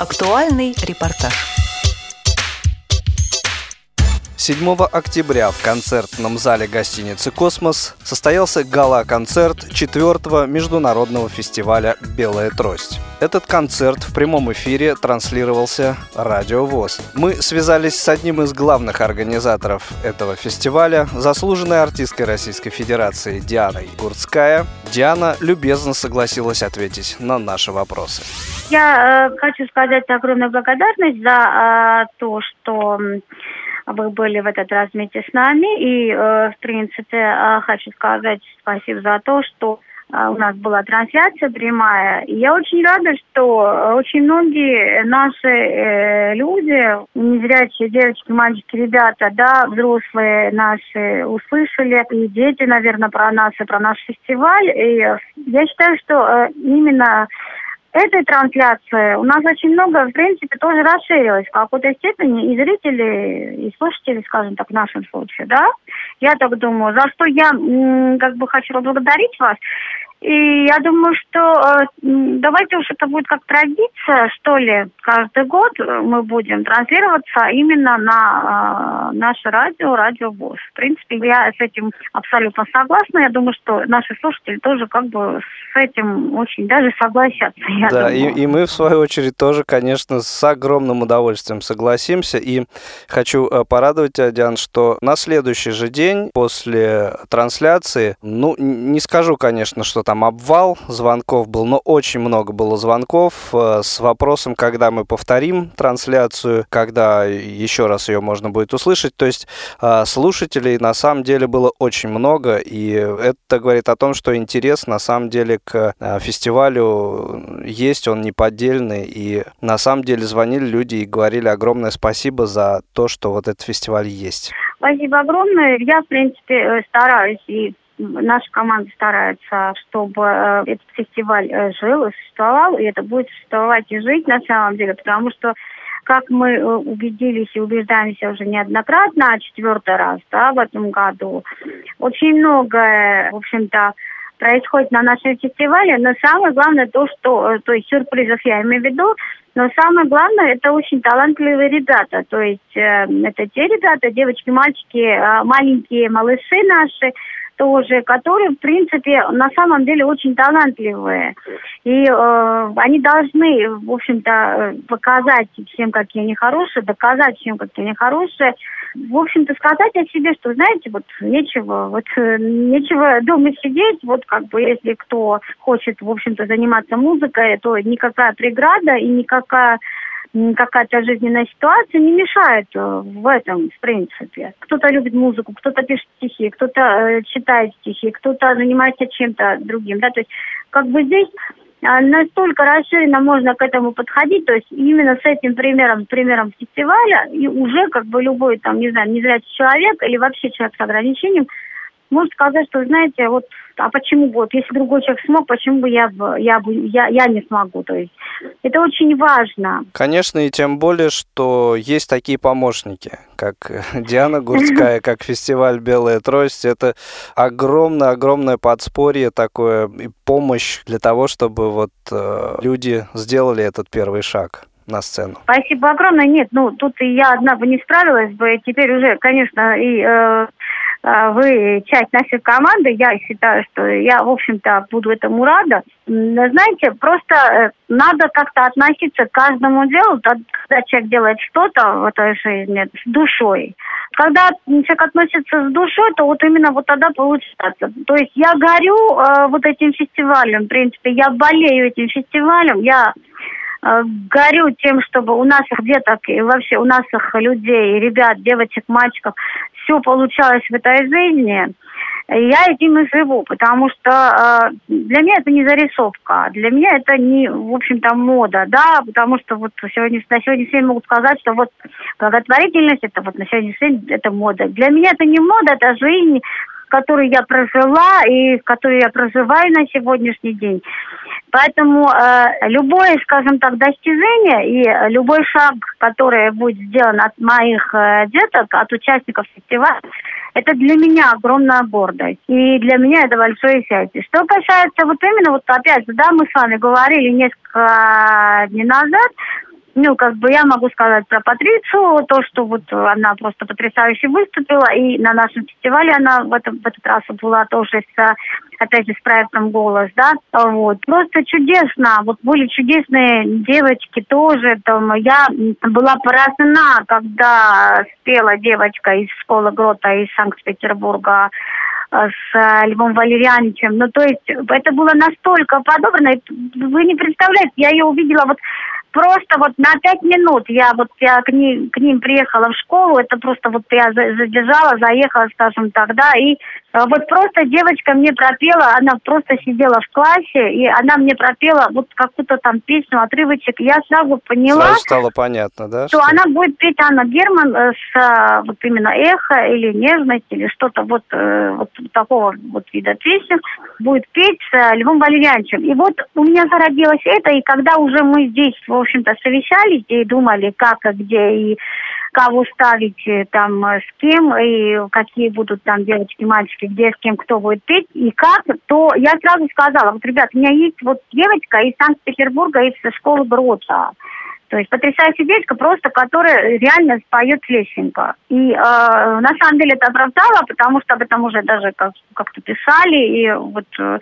Актуальный репортаж. 7 октября в концертном зале гостиницы «Космос» состоялся гала-концерт 4 международного фестиваля «Белая трость». Этот концерт в прямом эфире транслировался Радио ВОЗ. Мы связались с одним из главных организаторов этого фестиваля, заслуженной артисткой Российской Федерации Дианой Гурцкая. Диана любезно согласилась ответить на наши вопросы. Я э, хочу сказать огромную благодарность за э, то, что вы были в этот раз вместе с нами. И, э, в принципе, э, хочу сказать спасибо за то, что э, у нас была трансляция прямая. И я очень рада, что очень многие наши э, люди, незрячие девочки, мальчики, ребята, да, взрослые наши услышали, и дети, наверное, про нас и про наш фестиваль. И я считаю, что именно этой трансляции у нас очень много, в принципе, тоже расширилось в какой-то степени и зрители, и слушатели, скажем так, в нашем случае, да. Я так думаю, за что я как бы хочу поблагодарить вас. И я думаю, что э, давайте уж это будет как традиция, что ли, каждый год мы будем транслироваться именно на э, наше радио, радио ВОЗ. В принципе, я с этим абсолютно согласна. Я думаю, что наши слушатели тоже как бы с этим очень даже согласятся. Да, и, и мы, в свою очередь, тоже, конечно, с огромным удовольствием согласимся. И хочу э, порадовать тебя, Диан, что на следующий же день после трансляции, ну, не скажу, конечно, что там обвал звонков был, но очень много было звонков э, с вопросом, когда мы повторим трансляцию, когда еще раз ее можно будет услышать. То есть э, слушателей на самом деле было очень много, и это говорит о том, что интерес на самом деле к фестивалю есть, он неподдельный, и на самом деле звонили люди и говорили огромное спасибо за то, что вот этот фестиваль есть. Спасибо огромное. Я, в принципе, стараюсь и наша команда старается, чтобы э, этот фестиваль э, жил и существовал, и это будет существовать и жить на самом деле, потому что как мы э, убедились и убеждаемся уже неоднократно, а четвертый раз да, в этом году, очень многое, в общем-то, происходит на нашем фестивале, но самое главное то, что, то есть сюрпризов я имею в виду, но самое главное, это очень талантливые ребята. То есть э, это те ребята, девочки, мальчики, э, маленькие малыши наши, тоже, которые, в принципе, на самом деле очень талантливые. И э, они должны, в общем-то, показать всем, какие они хорошие, доказать всем, какие они хорошие. В общем-то, сказать о себе, что, знаете, вот нечего, вот э, нечего дома сидеть, вот как бы, если кто хочет, в общем-то, заниматься музыкой, то никакая преграда и никакая какая-то жизненная ситуация не мешает э, в этом, в принципе. Кто-то любит музыку, кто-то пишет стихи, кто-то э, читает стихи, кто-то занимается чем-то другим, да, то есть как бы здесь а, настолько расширенно можно к этому подходить, то есть именно с этим примером, примером фестиваля, и уже как бы любой там, не знаю, незрячий человек или вообще человек с ограничением может сказать, что, знаете, вот, а почему вот, если другой человек смог, почему бы я, я, я, я не смогу, то есть это очень важно. Конечно, и тем более, что есть такие помощники, как Диана Гурцкая, как фестиваль «Белая трость». Это огромное-огромное подспорье такое и помощь для того, чтобы вот э, люди сделали этот первый шаг на сцену? Спасибо огромное. Нет, ну тут и я одна бы не справилась бы. Теперь уже, конечно, и э, вы часть нашей команды, я считаю, что я, в общем-то, буду этому рада. Знаете, просто э, надо как-то относиться к каждому делу, когда человек делает что-то в этой жизни с душой. Когда человек относится с душой, то вот именно вот тогда получается. То есть я горю э, вот этим фестивалем, в принципе, я болею этим фестивалем, я э, горю тем, чтобы у наших деток и вообще у наших людей, ребят, девочек, мальчиков все получалось в этой жизни, я этим и живу, потому что э, для меня это не зарисовка, для меня это не, в общем-то, мода, да, потому что вот сегодня, на сегодняшний день могут сказать, что вот благотворительность, это вот на сегодняшний день это мода. Для меня это не мода, это жизнь, которую я прожила и которую я проживаю на сегодняшний день. Поэтому э, любое, скажем так, достижение и любой шаг, который будет сделан от моих э, деток, от участников фестиваля, это для меня огромная гордость. И для меня это большое счастье. Что касается вот именно, вот опять же, да, мы с вами говорили несколько дней назад, ну, как бы я могу сказать про Патрицию, то, что вот она просто потрясающе выступила, и на нашем фестивале она в, этом, в этот раз была тоже с, опять же, с проектом «Голос», да, вот. Просто чудесно, вот были чудесные девочки тоже, там, я была поражена, когда спела девочка из школы Грота из Санкт-Петербурга, э, с Львом Валерьяновичем. Ну, то есть это было настолько подобрано, вы не представляете, я ее увидела вот просто вот на пять минут я вот я к ним, к ним приехала в школу, это просто вот я задержала, заехала, скажем так, да, и э, вот просто девочка мне пропела, она просто сидела в классе, и она мне пропела вот какую-то там песню, отрывочек, я сразу поняла... Сразу стало понятно, да? Что, что она будет петь Анна Герман э, с э, вот именно эхо или нежность, или что-то вот, вот такого вот вида песни, будет петь с Львом Валерьяновичем. И вот у меня зародилось это, и когда уже мы здесь, в общем-то, совещались и думали, как, где и кого ставить э, там э, с кем, и какие будут там девочки, мальчики, где с кем, кто будет петь, и как, то я сразу сказала, вот, ребят, у меня есть вот девочка из Санкт-Петербурга, из школы Брота. То есть потрясающая девочка, просто которая реально споет лесенко. И э, на самом деле это оправдало, потому что об этом уже даже как- как-то писали. И вот э,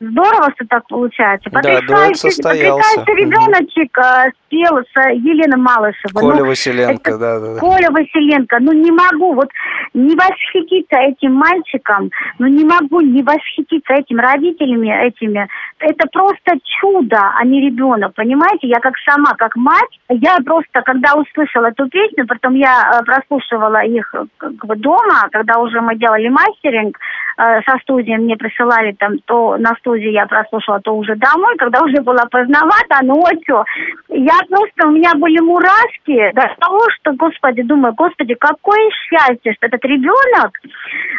здорово, что так получается. Потрясающий, да, потрясающий ребеночек э, спел с Еленой Малышевой. Коля ну, Василенко, да, да. Коля Василенко. Ну не могу вот не восхититься этим мальчиком, ну не могу не восхититься этим родителями, этими. Это просто чудо, а не ребенок, понимаете? Я как сама, как мать, я просто, когда услышала эту песню, потом я э, прослушивала их как бы дома, когда уже мы делали мастеринг, э, со студией мне присылали там то на студии я прослушала, то уже домой, когда уже было поздновато, ночью, я просто, у меня были мурашки до того, что, господи, думаю, господи, какое счастье, что этот ребенок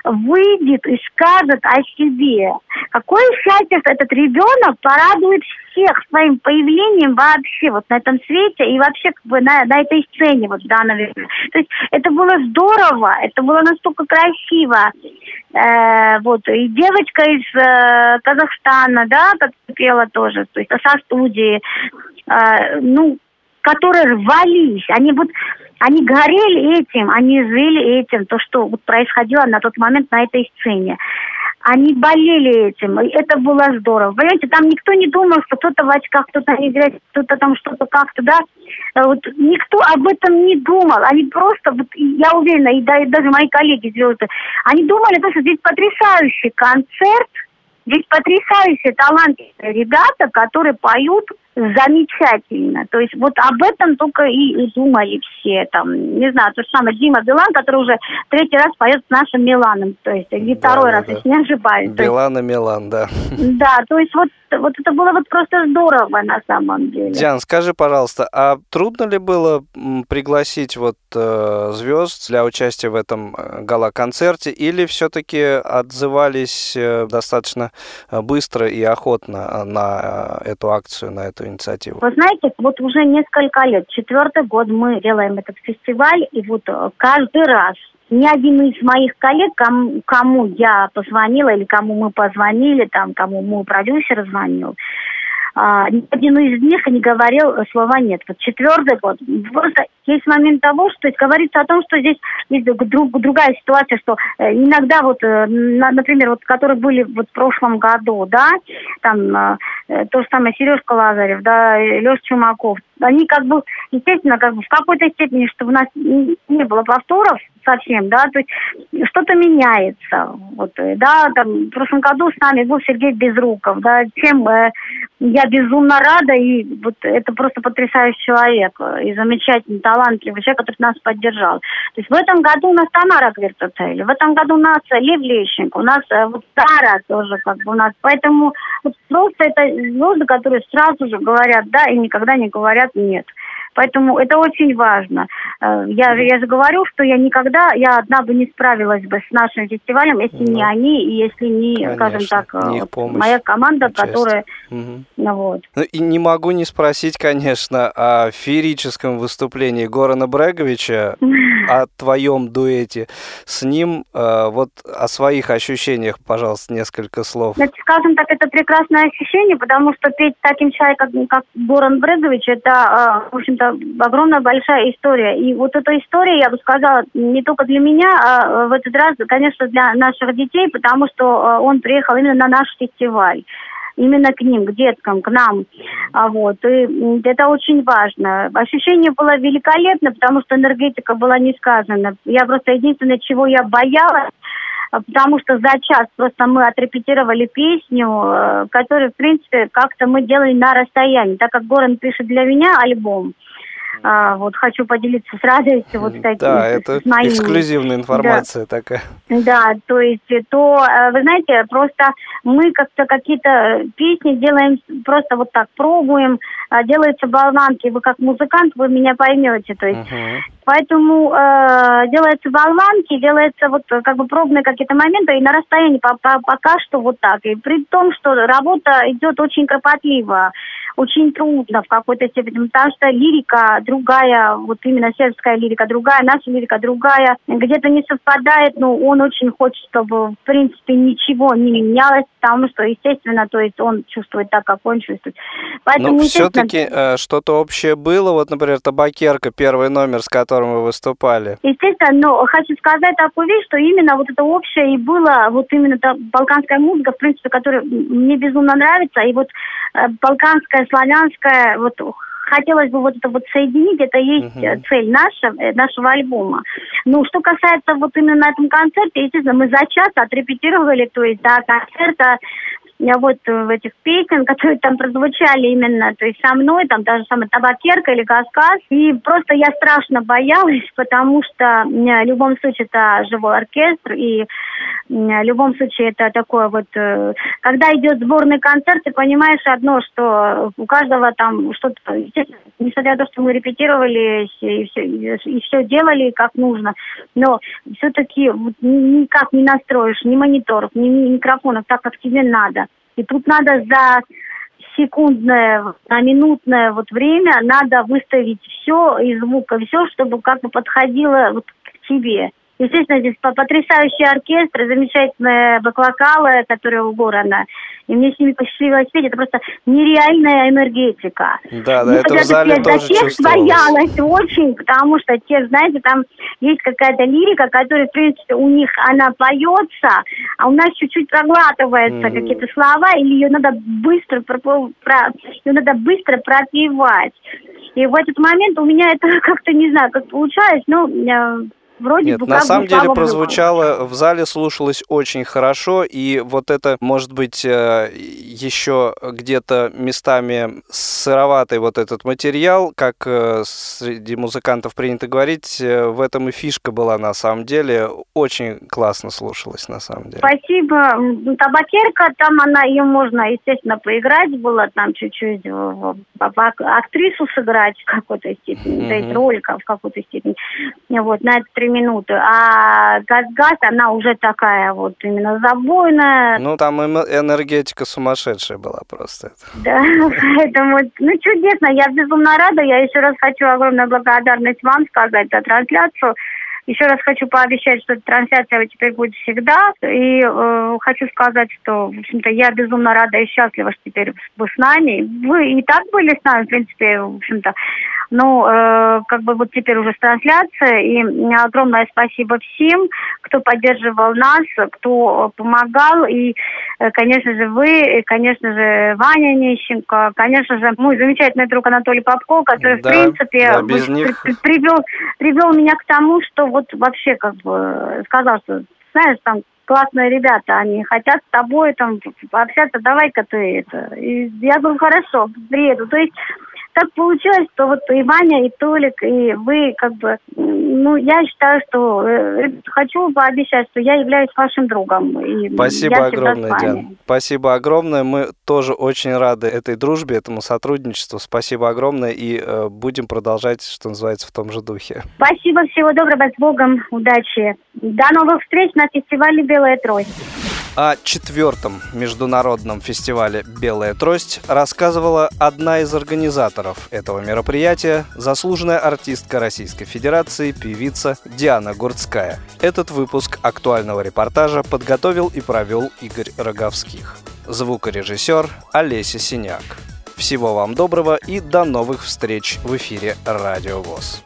выйдет и скажет о себе. Какое счастье, этот ребенок порадует всех своим появлением вообще вот на этом свете и вообще как бы на, на этой сцене вот да, наверное. То есть это было здорово, это было настолько красиво. Э, вот и девочка из э, Казахстана, да, как пела тоже, то есть со студии, э, ну, которые рвались, они вот они горели этим, они жили этим, то, что вот происходило на тот момент на этой сцене они болели этим, и это было здорово. Понимаете, там никто не думал, что кто-то в очках, кто-то не кто-то там что-то как-то, да. Э, вот никто об этом не думал. Они просто, вот, я уверена, и, да, и даже мои коллеги звезды, они думали, что здесь потрясающий концерт, здесь потрясающие талантливые ребята, которые поют замечательно. То есть вот об этом только и, думали все. Там, не знаю, то же самое Дима Билан, который уже третий раз поет с нашим Миланом. То есть, или второй да, раз, да. если не ошибаюсь. Билан и Милан, да. Да, то есть вот, вот это было вот просто здорово на самом деле. Диан, скажи, пожалуйста, а трудно ли было пригласить вот э, звезд для участия в этом э, гала-концерте, или все-таки отзывались э, достаточно э, быстро и охотно на эту акцию, на эту инициативу? Вы знаете, вот уже несколько лет, четвертый год мы делаем этот фестиваль, и вот э, каждый раз ни один из моих коллег, кому, кому я позвонила или кому мы позвонили, там, кому мой продюсер звонил, а, ни один из них не говорил слова «нет». Вот четвертый год. Просто есть момент того, что говорится о том, что здесь есть друг, другая ситуация, что э, иногда вот, э, например, вот, которые были вот в прошлом году, да, там э, то же самое Сережка Лазарев, да, Леша Чумаков, они как бы, естественно, как бы в какой-то степени, чтобы у нас не было повторов совсем, да, то есть что-то меняется. Вот, да, там, в прошлом году с нами был Сергей Безруков, да, чем э, я безумно рада, и вот это просто потрясающий человек, и замечательный, талантливый человек, который нас поддержал. То есть в этом году у нас Тамара Квертоцели, в этом году у нас Лев Лещенко, у нас э, вот Тара тоже как бы у нас, поэтому вот просто это звезды, которые сразу же говорят да и никогда не говорят нет. Поэтому это очень важно. Э, я, я же говорю, что я никогда, я одна бы не справилась бы с нашим фестивалем, если ну, не они, и если не, конечно, скажем так, не помощь, моя команда, участие. которая... Угу. Ну, вот. Ну и не могу не спросить, конечно, о феерическом выступлении Горана Бреговича, о твоем дуэте с ним. Э, вот о своих ощущениях, пожалуйста, несколько слов. Значит, скажем так, это прекрасное ощущение, потому что петь таким человеком, как Горан Брегович, это, э, в общем-то, огромная большая история. И вот эта история, я бы сказала, не только для меня, а в этот раз, конечно, для наших детей, потому что он приехал именно на наш фестиваль именно к ним, к деткам, к нам. А вот. И это очень важно. Ощущение было великолепно, потому что энергетика была не сказана. Я просто единственное, чего я боялась, потому что за час просто мы отрепетировали песню, э, которую, в принципе, как-то мы делали на расстоянии, так как Горан пишет для меня альбом. А, вот хочу поделиться с радостью вот таким. Да, это моими. эксклюзивная информация да. такая. Да, то есть то, э, вы знаете, просто мы как-то какие-то песни делаем просто вот так, пробуем, а, делаются болванки, вы как музыкант, вы меня поймете, то есть uh-huh. Поэтому э, делаются болванки, делаются вот как бы пробные какие-то моменты, и на расстоянии по -по пока что вот так. И при том, что работа идет очень кропотливо очень трудно в какой-то степени, потому что лирика другая, вот именно сербская лирика другая, наша лирика другая, где-то не совпадает, но он очень хочет, чтобы, в принципе, ничего не менялось, потому что, естественно, то есть он чувствует так, как он чувствует. Поэтому, но все-таки э, что-то общее было, вот, например, «Табакерка», первый номер, с которым вы выступали. Естественно, но хочу сказать такую вещь, что именно вот это общее и было, вот именно та балканская музыка, в принципе, которая мне безумно нравится, и вот э, балканская славянская, вот хотелось бы вот это вот соединить, это есть uh-huh. цель наша, э, нашего альбома. Ну, что касается вот именно на этом концерте, естественно, мы за час отрепетировали, то есть до концерта вот в этих песен, которые там прозвучали именно, то есть со мной, там даже самая табакерка или касказ. И просто я страшно боялась, потому что в любом случае это живой оркестр, и в любом случае это такое вот, э, когда идет сборный концерт, ты понимаешь одно, что у каждого там что-то, несмотря на то, что мы репетировали и все, и все делали как нужно, но все-таки никак не настроишь ни мониторов, ни микрофонов так, как тебе надо. И тут надо за секундное, на минутное вот время надо выставить все и звук, и все, чтобы как бы подходило вот к тебе. Естественно, здесь потрясающий оркестр, замечательные баклокалы, которые у города. И мне с ними посчастливилось петь. Это просто нереальная энергетика. Да, да, это в зале я тоже текст боялась очень, потому что те, знаете, там есть какая-то лирика, которая, в принципе, у них она поется, а у нас чуть-чуть проглатывается mm. какие-то слова, или ее надо быстро про, про, ее надо быстро пропевать. И в этот момент у меня это как-то, не знаю, как получалось, но э, Вроде Нет, бы, на самом деле прозвучало, в зале слушалось очень хорошо, и вот это, может быть, э, еще где-то местами сыроватый вот этот материал, как э, среди музыкантов принято говорить, э, в этом и фишка была на самом деле. Очень классно слушалось на самом деле. Спасибо. Табакерка, там она, ее можно, естественно, поиграть было, там чуть-чуть актрису сыграть в какой-то степени, mm-hmm. то есть ролика в какой-то степени. Вот, на это три минуты. А газ-газ, она уже такая вот именно забойная. Ну, там энергетика сумасшедшая была просто. Да, поэтому, ну, чудесно, я безумно рада. Я еще раз хочу огромную благодарность вам сказать за трансляцию. Еще раз хочу пообещать, что трансляция теперь будет всегда. И э, хочу сказать, что, в общем-то, я безумно рада и счастлива, что теперь вы с нами. Вы и так были с нами, в принципе, в общем-то. Ну, э, как бы вот теперь уже с трансляцией. И огромное спасибо всем, кто поддерживал нас, кто помогал. И, э, конечно же, вы, и, конечно же, Ваня Нищенко, конечно же, мой замечательный друг Анатолий Попко, который, да, в принципе, да, без них... привел, привел меня к тому, что вот вообще как бы сказал, что, знаешь, там классные ребята, они хотят с тобой там пообщаться, давай-ка ты это. И я говорю, хорошо, приеду. То есть так получилось, что вот и Ваня, и Толик, и вы, как бы, ну, я считаю, что э, хочу пообещать, что я являюсь вашим другом. И Спасибо огромное, Диана. Спасибо огромное. Мы тоже очень рады этой дружбе, этому сотрудничеству. Спасибо огромное и э, будем продолжать, что называется, в том же духе. Спасибо, всего доброго, с Богом, удачи. До новых встреч на фестивале «Белая трость». О четвертом международном фестивале «Белая трость» рассказывала одна из организаторов этого мероприятия, заслуженная артистка Российской Федерации, певица Диана Гурцкая. Этот выпуск актуального репортажа подготовил и провел Игорь Роговских. Звукорежиссер Олеся Синяк. Всего вам доброго и до новых встреч в эфире Радио ВОЗ.